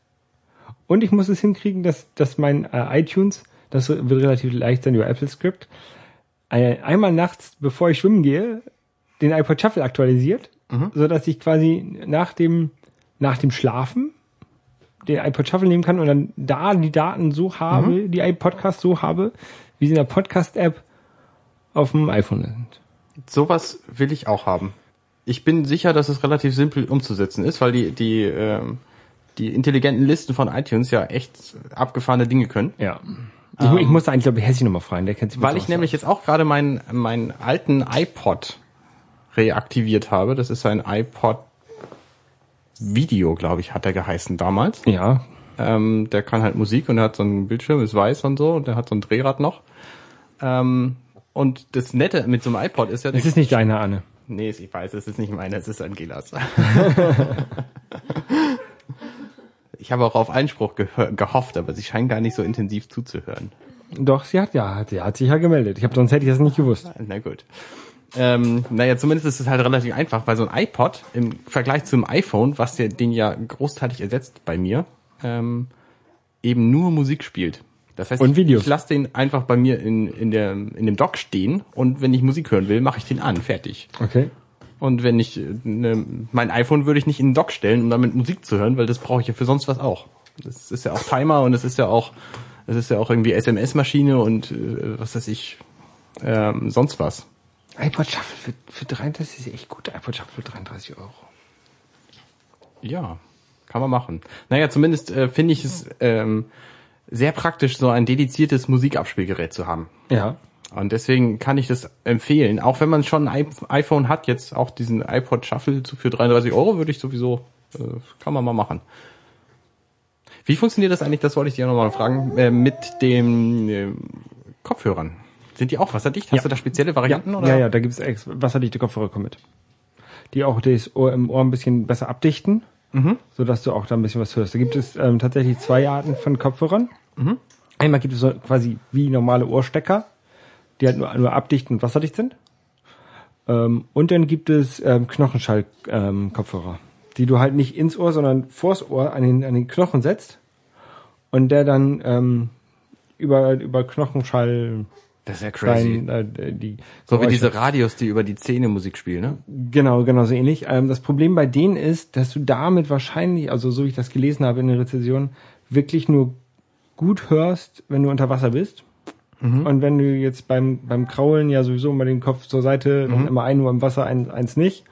Und ich muss es hinkriegen, dass, dass mein äh, iTunes, das wird relativ leicht sein über Apple Script, einmal nachts, bevor ich schwimmen gehe, den iPod Shuffle aktualisiert, so dass ich quasi nach dem, nach dem Schlafen den iPod Shuffle nehmen kann und dann da die Daten so habe, die iPodcasts so habe, wie sie in der Podcast-App auf dem iPhone sind. Sowas will ich auch haben. Ich bin sicher, dass es relativ simpel umzusetzen ist, weil die, die, ähm, die intelligenten Listen von iTunes ja echt abgefahrene Dinge können. Ja. Ich, mu- ich musste eigentlich, glaube ich, Hessi nochmal fragen, der kennt sich Weil ich nämlich jetzt auch gerade meinen meinen alten iPod reaktiviert habe. Das ist ein iPod Video, glaube ich, hat er geheißen damals. Ja, Ähm, der kann halt Musik und er hat so einen Bildschirm, ist weiß und so, und der hat so ein Drehrad noch. Ähm, und das Nette mit so einem iPod ist ja, es ist nicht deine, Anne. Nee, ich weiß, es ist nicht meine, es ist Angelas. *laughs* ich habe auch auf Einspruch gehofft, aber sie scheinen gar nicht so intensiv zuzuhören. Doch, sie hat ja, sie hat sich ja gemeldet. Ich habe sonst hätte ich das nicht gewusst. Na gut. Ähm, naja, zumindest ist es halt relativ einfach, weil so ein iPod im Vergleich zum iPhone, was der den ja großteilig ersetzt bei mir, ähm, eben nur Musik spielt. Das heißt, Und ich, Videos. ich lasse den einfach bei mir in, in, der, in dem Dock stehen und wenn ich Musik hören will, mache ich den an, fertig. Okay. Und wenn ich ne, mein iPhone würde ich nicht in den Dock stellen, um damit Musik zu hören, weil das brauche ich ja für sonst was auch. Das ist ja auch Timer und es ist ja auch es ist ja auch irgendwie SMS-Maschine und äh, was weiß ich ähm, sonst was. iPod Shuffle für, für 33 ist echt gut. iPod Shuffle für 33 Euro. Ja, kann man machen. Naja, zumindest äh, finde ich es ähm, sehr praktisch, so ein dediziertes Musikabspielgerät zu haben. Ja. Und deswegen kann ich das empfehlen. Auch wenn man schon ein iPhone hat, jetzt auch diesen iPod Shuffle für 33 Euro würde ich sowieso, äh, kann man mal machen. Wie funktioniert das eigentlich, das wollte ich dir nochmal fragen, äh, mit den äh, Kopfhörern? Sind die auch wasserdicht? Hast Ja. du da spezielle Varianten? ja, oder? ja, ja, da gibt's ex wasserdichte Kopfhörer kommen mit. Die auch das Ohr im Ohr ein bisschen besser abdichten, Mhm. so dass du auch da ein bisschen was hörst. Da gibt es ähm, tatsächlich zwei Arten von Kopfhörern. Mhm. Einmal gibt es so quasi wie normale Ohrstecker, die halt nur, nur abdicht und wasserdicht sind. Ähm, und dann gibt es ähm, Knochenschall-Kopfhörer, die du halt nicht ins Ohr, sondern vors Ohr an den, an den Knochen setzt und der dann ähm, über, über Knochenschall Das ist ja crazy. dein, äh, die so wie diese Radios, die über die Zähne Musik spielen, ne? Genau, genau so ähnlich. Ähm, das Problem bei denen ist, dass du damit wahrscheinlich, also so wie ich das gelesen habe in der Rezension, wirklich nur gut hörst, wenn du unter Wasser bist. Und wenn du jetzt beim, beim Kraulen ja sowieso immer den Kopf zur Seite, dann immer ein Uhr im Wasser, ein, eins nicht.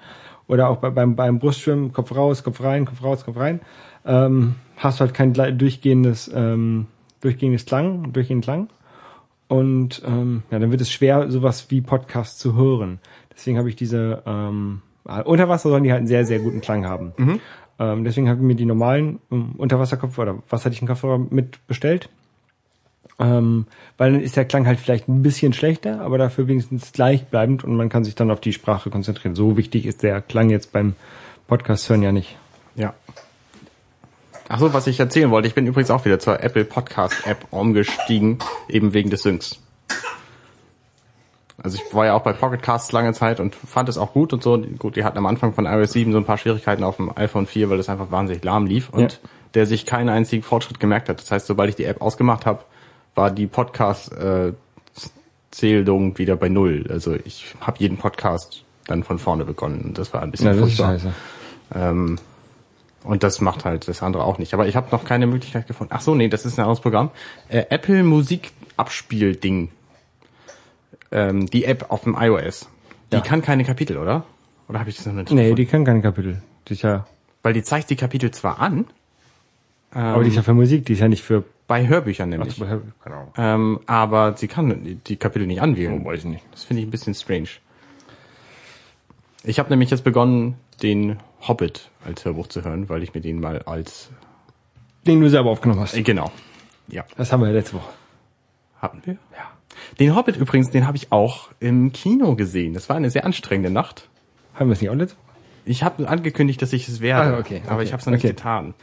Oder auch bei, beim, beim Brustschwimmen, Kopf raus, Kopf rein, Kopf raus, Kopf rein. Ähm, hast du halt kein durchgehendes, ähm, durchgehendes Klang, durchgehenden Klang. Und ähm, ja, dann wird es schwer, sowas wie Podcast zu hören. Deswegen habe ich diese ähm, äh, unter Wasser sollen die halt einen sehr, sehr guten Klang haben. Ähm, deswegen habe ich mir die normalen ähm, Unterwasserkopfhörer oder wasserdichten Kopfhörer mit bestellt. Ähm, weil dann ist der Klang halt vielleicht ein bisschen schlechter, aber dafür wenigstens gleichbleibend und man kann sich dann auf die Sprache konzentrieren. So wichtig ist der Klang jetzt beim Podcast hören ja nicht. Ach so, was ich erzählen wollte, ich bin übrigens auch wieder zur Apple Podcast App umgestiegen, eben wegen des Syncs. Also ich war ja auch bei Pocket Casts lange Zeit und fand es auch gut und so. Gut, die hatten am Anfang von iOS 7 so ein paar Schwierigkeiten auf dem iPhone 4, weil das einfach wahnsinnig lahm lief und Ja. der sich keinen einzigen Fortschritt gemerkt hat. Das heißt, sobald ich die App ausgemacht habe, war die Podcast äh, Zählung wieder bei null. Also ich habe jeden Podcast dann von vorne begonnen und das war ein bisschen Ja, furchtbar. scheiße. Ähm, und das macht halt das andere auch nicht. Aber ich habe noch keine Möglichkeit gefunden. Ach so, nee, das ist ein anderes Programm. Äh, Apple Musik Abspielding. Ähm, die App auf dem iOS. Die Ja. kann keine Kapitel, oder? Oder habe ich das noch nicht Nee, gefunden? die kann keine Kapitel. Die ist ja, Weil die zeigt die Kapitel zwar an, aber die ist ja für Musik, die ist ja nicht für bei Hörbüchern nämlich. genau. Ähm, aber sie kann die- Kapitel nicht anwählen. weiß ich nicht. Das finde ich ein bisschen strange. Ich habe nämlich jetzt begonnen, den Hobbit als Hörbuch zu hören, weil ich mir den mal als Den du selber aufgenommen hast. äh, genau. Ja. Das haben wir ja letzte Woche. Hatten wir? Ja. Den Hobbit übrigens, den habe ich auch im Kino gesehen. Das war eine sehr anstrengende Nacht. Haben wir es nicht auch letzte Woche? Ich habe angekündigt, dass ich es werde, Ah, okay, aber okay, ich habe es noch nicht okay. getan.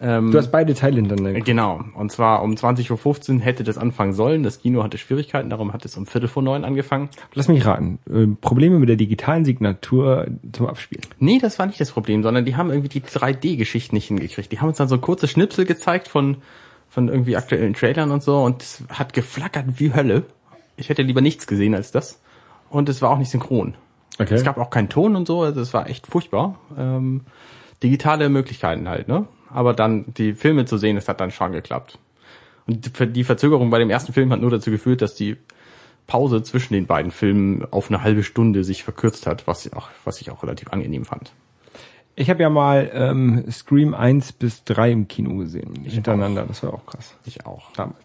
Ähm, Du hast beide Teile hintereinander genau. Und zwar um 20.15 Uhr hätte das anfangen sollen. Das Kino hatte Schwierigkeiten, darum hat es um Viertel vor neun angefangen. Lass mich raten. Äh, Probleme mit der digitalen Signatur zum Abspielen. Nee, das war nicht das Problem, sondern die haben irgendwie die 3D-Geschichten nicht hingekriegt. Die haben uns dann so kurze Schnipsel gezeigt von, von irgendwie aktuellen Trailern und so und es hat geflackert wie Hölle. Ich hätte lieber nichts gesehen als das. Und es war auch nicht synchron. Okay. Es gab auch keinen Ton und so, also es war echt furchtbar. Ähm, digitale Möglichkeiten halt, ne? Aber dann die Filme zu sehen, das hat dann schon geklappt. Und die- Verzögerung bei dem ersten Film hat nur dazu geführt, dass die Pause zwischen den beiden Filmen auf eine halbe Stunde sich verkürzt hat, was ich auch, was ich auch relativ angenehm fand. Ich habe ja mal ähm, Scream 1 bis 3 im Kino gesehen. hintereinander. Das war auch krass. Ich auch. Damals.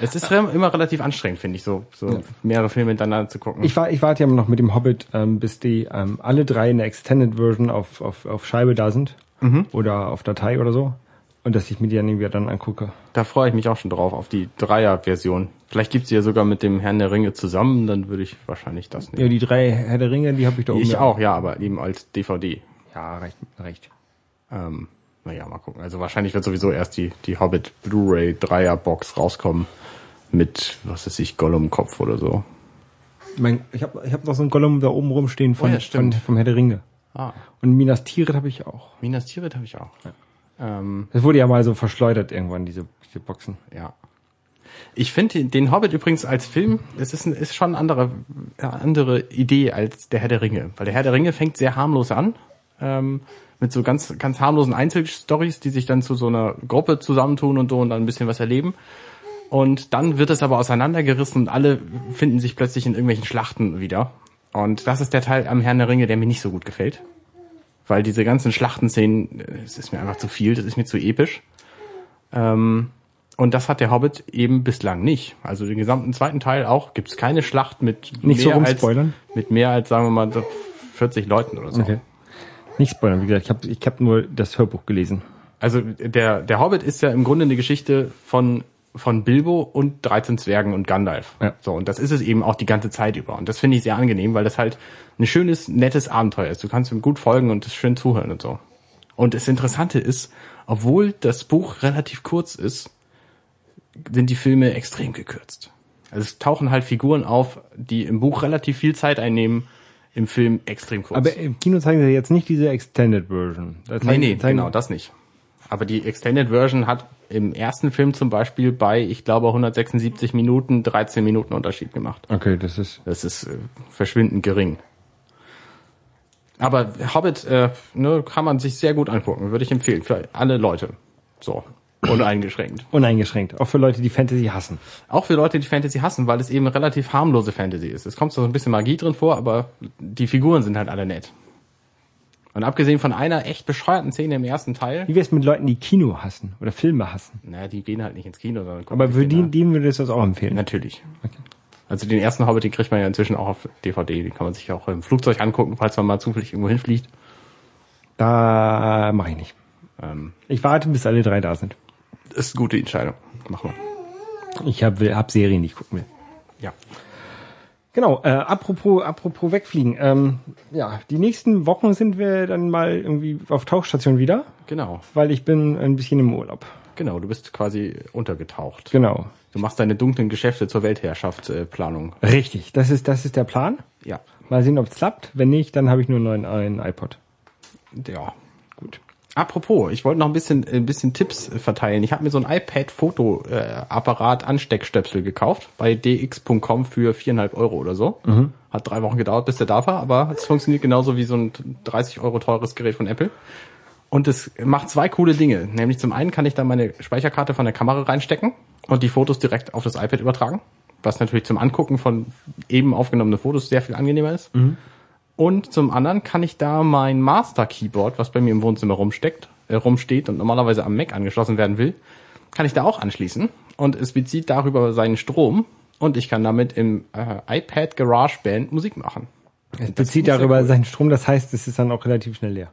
Es ist immer relativ anstrengend, finde ich, so, so mehrere Filme hintereinander zu gucken. Ich, war, ich warte ja noch mit dem Hobbit, ähm, bis die ähm, alle drei in der Extended Version auf, auf, auf Scheibe da sind. Oder auf Datei oder so. Und dass ich mir die dann irgendwie dann angucke. da freue ich mich auch schon drauf, auf die Dreier-Version. Vielleicht gibt's sie ja sogar mit dem Herrn der Ringe zusammen, dann würde ich wahrscheinlich das nehmen. Ja, die drei Herr der Ringe, die habe ich da oben. ich auch, ja, aber eben als DVD. Ja, recht, recht. Ähm, naja, mal gucken. Also wahrscheinlich wird sowieso erst die, die Hobbit Blu-ray Dreier Box rauskommen. Mit, was weiß ich, Gollum-Kopf oder so. Mein, ich habe ich hab noch so einen Gollum da oben rumstehen von, Oh ja, von vom Herr der Ringe. Ah, Und Minas Tirith habe ich auch. Minas Tirith habe ich auch. Ähm, Das wurde ja mal so verschleudert irgendwann, diese, diese Boxen. ja. Ich finde den Hobbit übrigens als Film, es ist, ein, ist schon eine andere, eine andere Idee als der Herr der Ringe. Weil der Herr der Ringe fängt sehr harmlos an, ähm, mit so ganz, ganz harmlosen Einzelstories, die sich dann zu so einer Gruppe zusammentun und so und dann ein bisschen was erleben. Und dann wird es aber auseinandergerissen und alle finden sich plötzlich in irgendwelchen Schlachten wieder. Und das ist der Teil am Herrn der Ringe, der mir nicht so gut gefällt. Weil diese ganzen Schlachtenszenen, äh, es ist mir einfach zu viel, das ist mir zu episch. Ähm, und das hat der Hobbit eben bislang nicht. Also den gesamten zweiten Teil auch gibt es keine Schlacht mit Nicht so mehr als rumspoilern? mit mehr als sagen wir mal so 40 Leuten oder so. Okay. Nicht spoilern, wie gesagt, ich habe ich hab nur das Hörbuch gelesen. Also der der Hobbit ist ja im Grunde eine Geschichte von von Bilbo und 13 Zwergen und Gandalf. Ja. So und das ist es eben auch die ganze Zeit über und das finde ich sehr angenehm, weil das halt ein schönes nettes Abenteuer ist. Du kannst ihm gut folgen und es schön zuhören und so. Und das Interessante ist, obwohl das Buch relativ kurz ist, sind die Filme extrem gekürzt. Also es tauchen halt Figuren auf, die im Buch relativ viel Zeit einnehmen, im Film extrem kurz. Aber im Kino zeigen sie jetzt nicht diese Extended Version. Da Nee, nee, zeigen- genau, das nicht. Aber die Extended Version hat im ersten Film zum Beispiel bei, ich glaube, 176 Minuten 13 Minuten Unterschied gemacht. Okay, das ist. Das ist äh, verschwindend gering. Aber Hobbit äh, ne, kann man sich sehr gut angucken, würde ich empfehlen, für alle Leute. So, uneingeschränkt. Uneingeschränkt. Auch für Leute, die Fantasy hassen. Auch für Leute, die Fantasy hassen, weil es eben relativ harmlose Fantasy ist. Es kommt so ein bisschen Magie drin vor, aber die Figuren sind halt alle nett. Und abgesehen von einer echt bescheuerten Szene im ersten Teil, Wie wär's mit Leuten, die Kino hassen oder Filme hassen? naja, die gehen halt nicht ins Kino, sondern gucken Aber für die, denen würde das auch empfehlen. Natürlich. Also den ersten Hobbit, den kriegt man ja inzwischen auch auf DVD. Den kann man sich auch im Flugzeug angucken, falls man mal zufällig irgendwo hinfliegt. Da mache ich nicht. Ähm, Ich warte, bis alle drei da sind. ist eine gute Entscheidung. Machen wir. Ich habe hab Serien, die ich gucken will. Ja. Genau, äh, apropos, apropos wegfliegen. Ähm, ja, die nächsten Wochen sind wir dann mal irgendwie auf Tauchstation wieder, Genau. weil ich bin ein bisschen im Urlaub. Genau, du bist quasi untergetaucht. Genau. Du machst deine dunklen Geschäfte zur Weltherrschaftsplanung. Äh. Richtig, das ist, das ist der Plan. ja. Mal sehen, ob es klappt. Wenn nicht, dann habe ich nur einen neuen einen iPod. Ja. Apropos, ich wollte noch ein bisschen, ein bisschen Tipps äh, verteilen. Ich habe mir so ein iPad-Fotoapparat Ansteckstöpsel gekauft bei dx.com für viereinhalb Euro oder so. Hat drei Wochen gedauert, bis der da war, aber es funktioniert genauso wie so ein 30 Euro teures Gerät von Apple. Und es macht zwei coole Dinge. Nämlich zum einen kann ich da meine Speicherkarte von der Kamera reinstecken und die Fotos direkt auf das iPad übertragen. Was natürlich zum Angucken von eben aufgenommenen Fotos sehr viel angenehmer ist. Und zum anderen kann ich da mein Master Keyboard, was bei mir im Wohnzimmer rumsteckt, äh, rumsteht und normalerweise am Mac angeschlossen werden will, kann ich da auch anschließen. Und es bezieht darüber seinen Strom und ich kann damit im äh, iPad GarageBand Musik machen. Es bezieht darüber cool. seinen Strom, das heißt, es ist dann auch relativ schnell leer.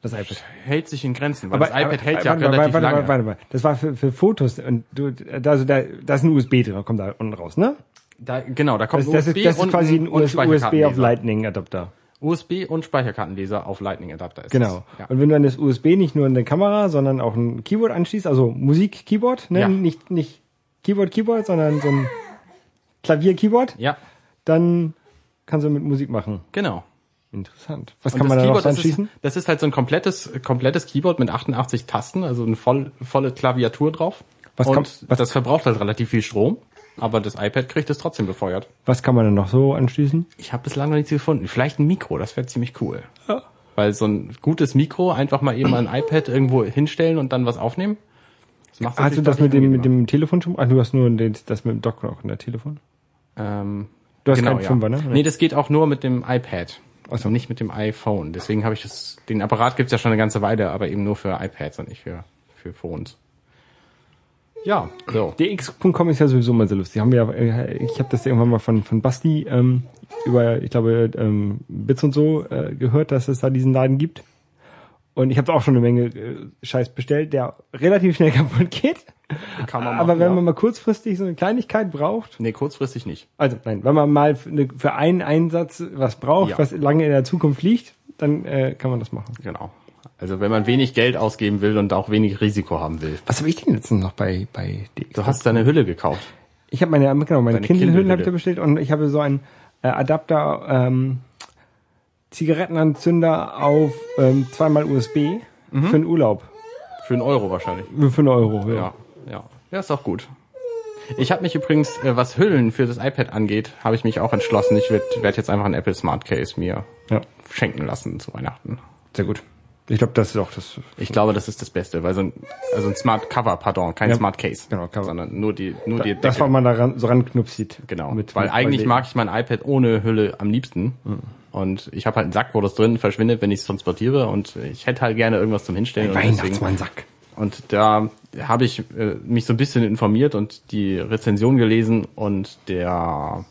Das iPad. Hält sich in Grenzen, weil das iPad hält ja warte, relativ warte, lange. Warte, warte, warte. Das war für, für Fotos und du, also da, da ist ein USB drin, kommt da unten raus, ne? Da, genau, da kommt Das, das, USB ist, das ist und, quasi ein und USB auf. Lightning Adapter. USB und Speicherkartenleser auf Lightning Adapter ist Genau. Ja. Und wenn du an das USB nicht nur eine Kamera, sondern auch ein Keyboard anschließt, also Musik-Keyboard, ne? Ja. nicht, nicht Keyboard-Keyboard, sondern so ein Klavier-Keyboard, ja, dann kannst du mit Musik machen. genau. Interessant. Was Und kann man das da noch Keyboard, das anschließen? ist, das ist halt so ein komplettes, komplettes Keyboard mit 88 Tasten, also eine voll, volle Klaviatur drauf. Was und kommt- was- das verbraucht halt relativ viel Strom, aber das iPad kriegt es trotzdem befeuert. Was kann man da noch so anschließen? Ich habe bislang noch nichts gefunden. Vielleicht ein Mikro, das wäre ziemlich cool. Ja. Weil so ein gutes Mikro einfach mal eben ein iPad irgendwo hinstellen und dann was aufnehmen. Das macht's Hast du das mit dem, mit dem Telefon schon? Ah, du hast nur den, das mit dem Dock noch in der Telefon? Ähm, Du hast genau, keinen ja. Fünfer, ne? Nee, das geht auch nur mit dem iPad. Ach Also so. nicht mit dem iPhone. Deswegen habe ich das, den Apparat gibt's ja schon eine ganze Weile, aber eben nur für iPads und nicht für, für Phones. Ja, so. DX.com ist ja sowieso mal so lustig. Haben wir, ja, äh, ich habe das irgendwann mal von, von Basti ähm, über, ich glaube, ähm, Bits und so äh, gehört, dass es da diesen Laden gibt. Und ich habe auch schon eine Menge äh, Scheiß bestellt, der relativ schnell *laughs* kaputt geht. Kann man Aber machen, wenn ja. man mal kurzfristig so eine Kleinigkeit braucht, Nee, kurzfristig nicht. also nein, wenn man mal für, eine, für einen Einsatz was braucht, Ja. was lange in der Zukunft liegt, dann äh, kann man das machen. Genau. Also wenn man wenig Geld ausgeben will und auch wenig Risiko haben will. Was habe ich denn letztens noch bei, bei DX? Du hast deine Hülle gekauft. Ich habe meine, genau, meine Kindle-Hüllen habe ich Kindle-Hülle. da bestellt und ich habe so einen äh, Adapter, ähm, Zigarettenanzünder auf ähm, zweimal USB Mhm. für den Urlaub. Für einen Euro wahrscheinlich. Für einen Euro, ja. Ja, ja. Ja, ist auch gut. Ich habe mich übrigens, äh, was Hüllen für das iPad angeht, habe ich mich auch entschlossen. Ich werde werd jetzt einfach ein Apple Smart Case mir Ja, schenken lassen zu Weihnachten. sehr gut. Ich glaube, das ist auch das. Ich glaube, das ist das Beste, weil so ein, also ein Smart Cover, pardon, kein Ja. Smart Case, Genau, Cover. sondern nur die, nur die Das, was man da ran, so ranknupft sieht. Genau, Mit, weil mit eigentlich mag ich mein iPad ohne Hülle am liebsten. Und ich habe halt einen Sack, wo das drin verschwindet, wenn ich es transportiere. Und ich hätte halt gerne irgendwas zum Hinstellen. deswegen- Weihnachtsmann-Sack. Und da habe ich äh, mich so ein bisschen informiert und die Rezension gelesen und der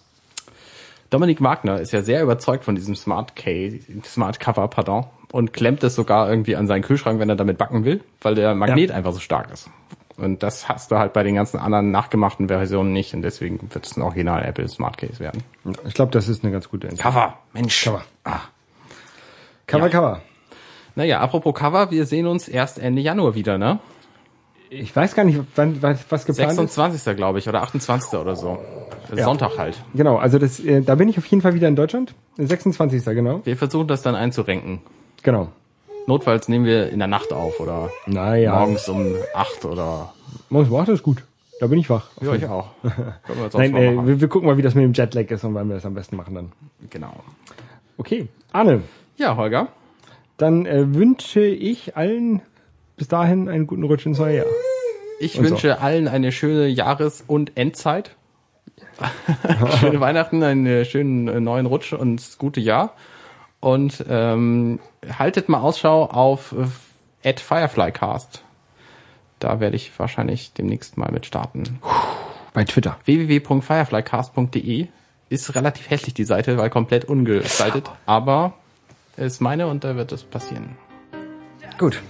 Dominik Wagner ist ja sehr überzeugt von diesem Smart Case, Smart Cover, pardon, und klemmt es sogar irgendwie an seinen Kühlschrank, wenn er damit backen will, weil der Magnet einfach so stark ist. Und das hast du halt bei den ganzen anderen nachgemachten Versionen nicht und deswegen wird es ein Original Apple Smart Case werden. Ich glaube, das ist eine ganz gute Entscheidung. Cover, Mensch. Cover. Ah. Cover, Ja. Cover. Naja, apropos Cover, wir sehen uns erst Ende Januar wieder, ne? Ich weiß gar nicht, wann, was, was geplant ist. 26. glaube ich, oder 28. oder so. Sonntag halt. Genau, also das, äh, da bin ich auf jeden Fall wieder in Deutschland. 26. genau. Wir versuchen das dann einzurenken. Genau. Notfalls nehmen wir in der Nacht auf oder Naja. morgens um acht oder. Morgens war das gut. Da bin ich wach. Ja, ich auch. *laughs* Können wir jetzt Nein, äh, wir, wir gucken mal, wie das mit dem Jetlag ist und wann wir das am besten machen dann. Genau. Okay, Arne, Ja, Holger. dann äh, wünsche ich allen bis dahin einen guten Rutsch ins neue Jahr. Ich Und so. wünsche allen eine schöne Jahres- und Endzeit. *laughs* Schöne Weihnachten, einen schönen äh, neuen Rutsch und das gute Jahr. Und ähm, haltet mal Ausschau auf äh, at Fireflycast. Da werde ich wahrscheinlich demnächst mal mit starten. Bei Twitter. www.fireflycast.de ist relativ hässlich die Seite, weil komplett ungestaltet, aber ist meine und da wird es passieren. Gut.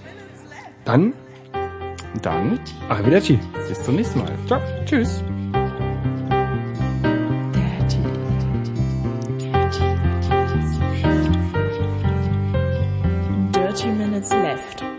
Dann, Dann arrivederci. bis zum nächsten Mal. Ciao. Tschüss. Left.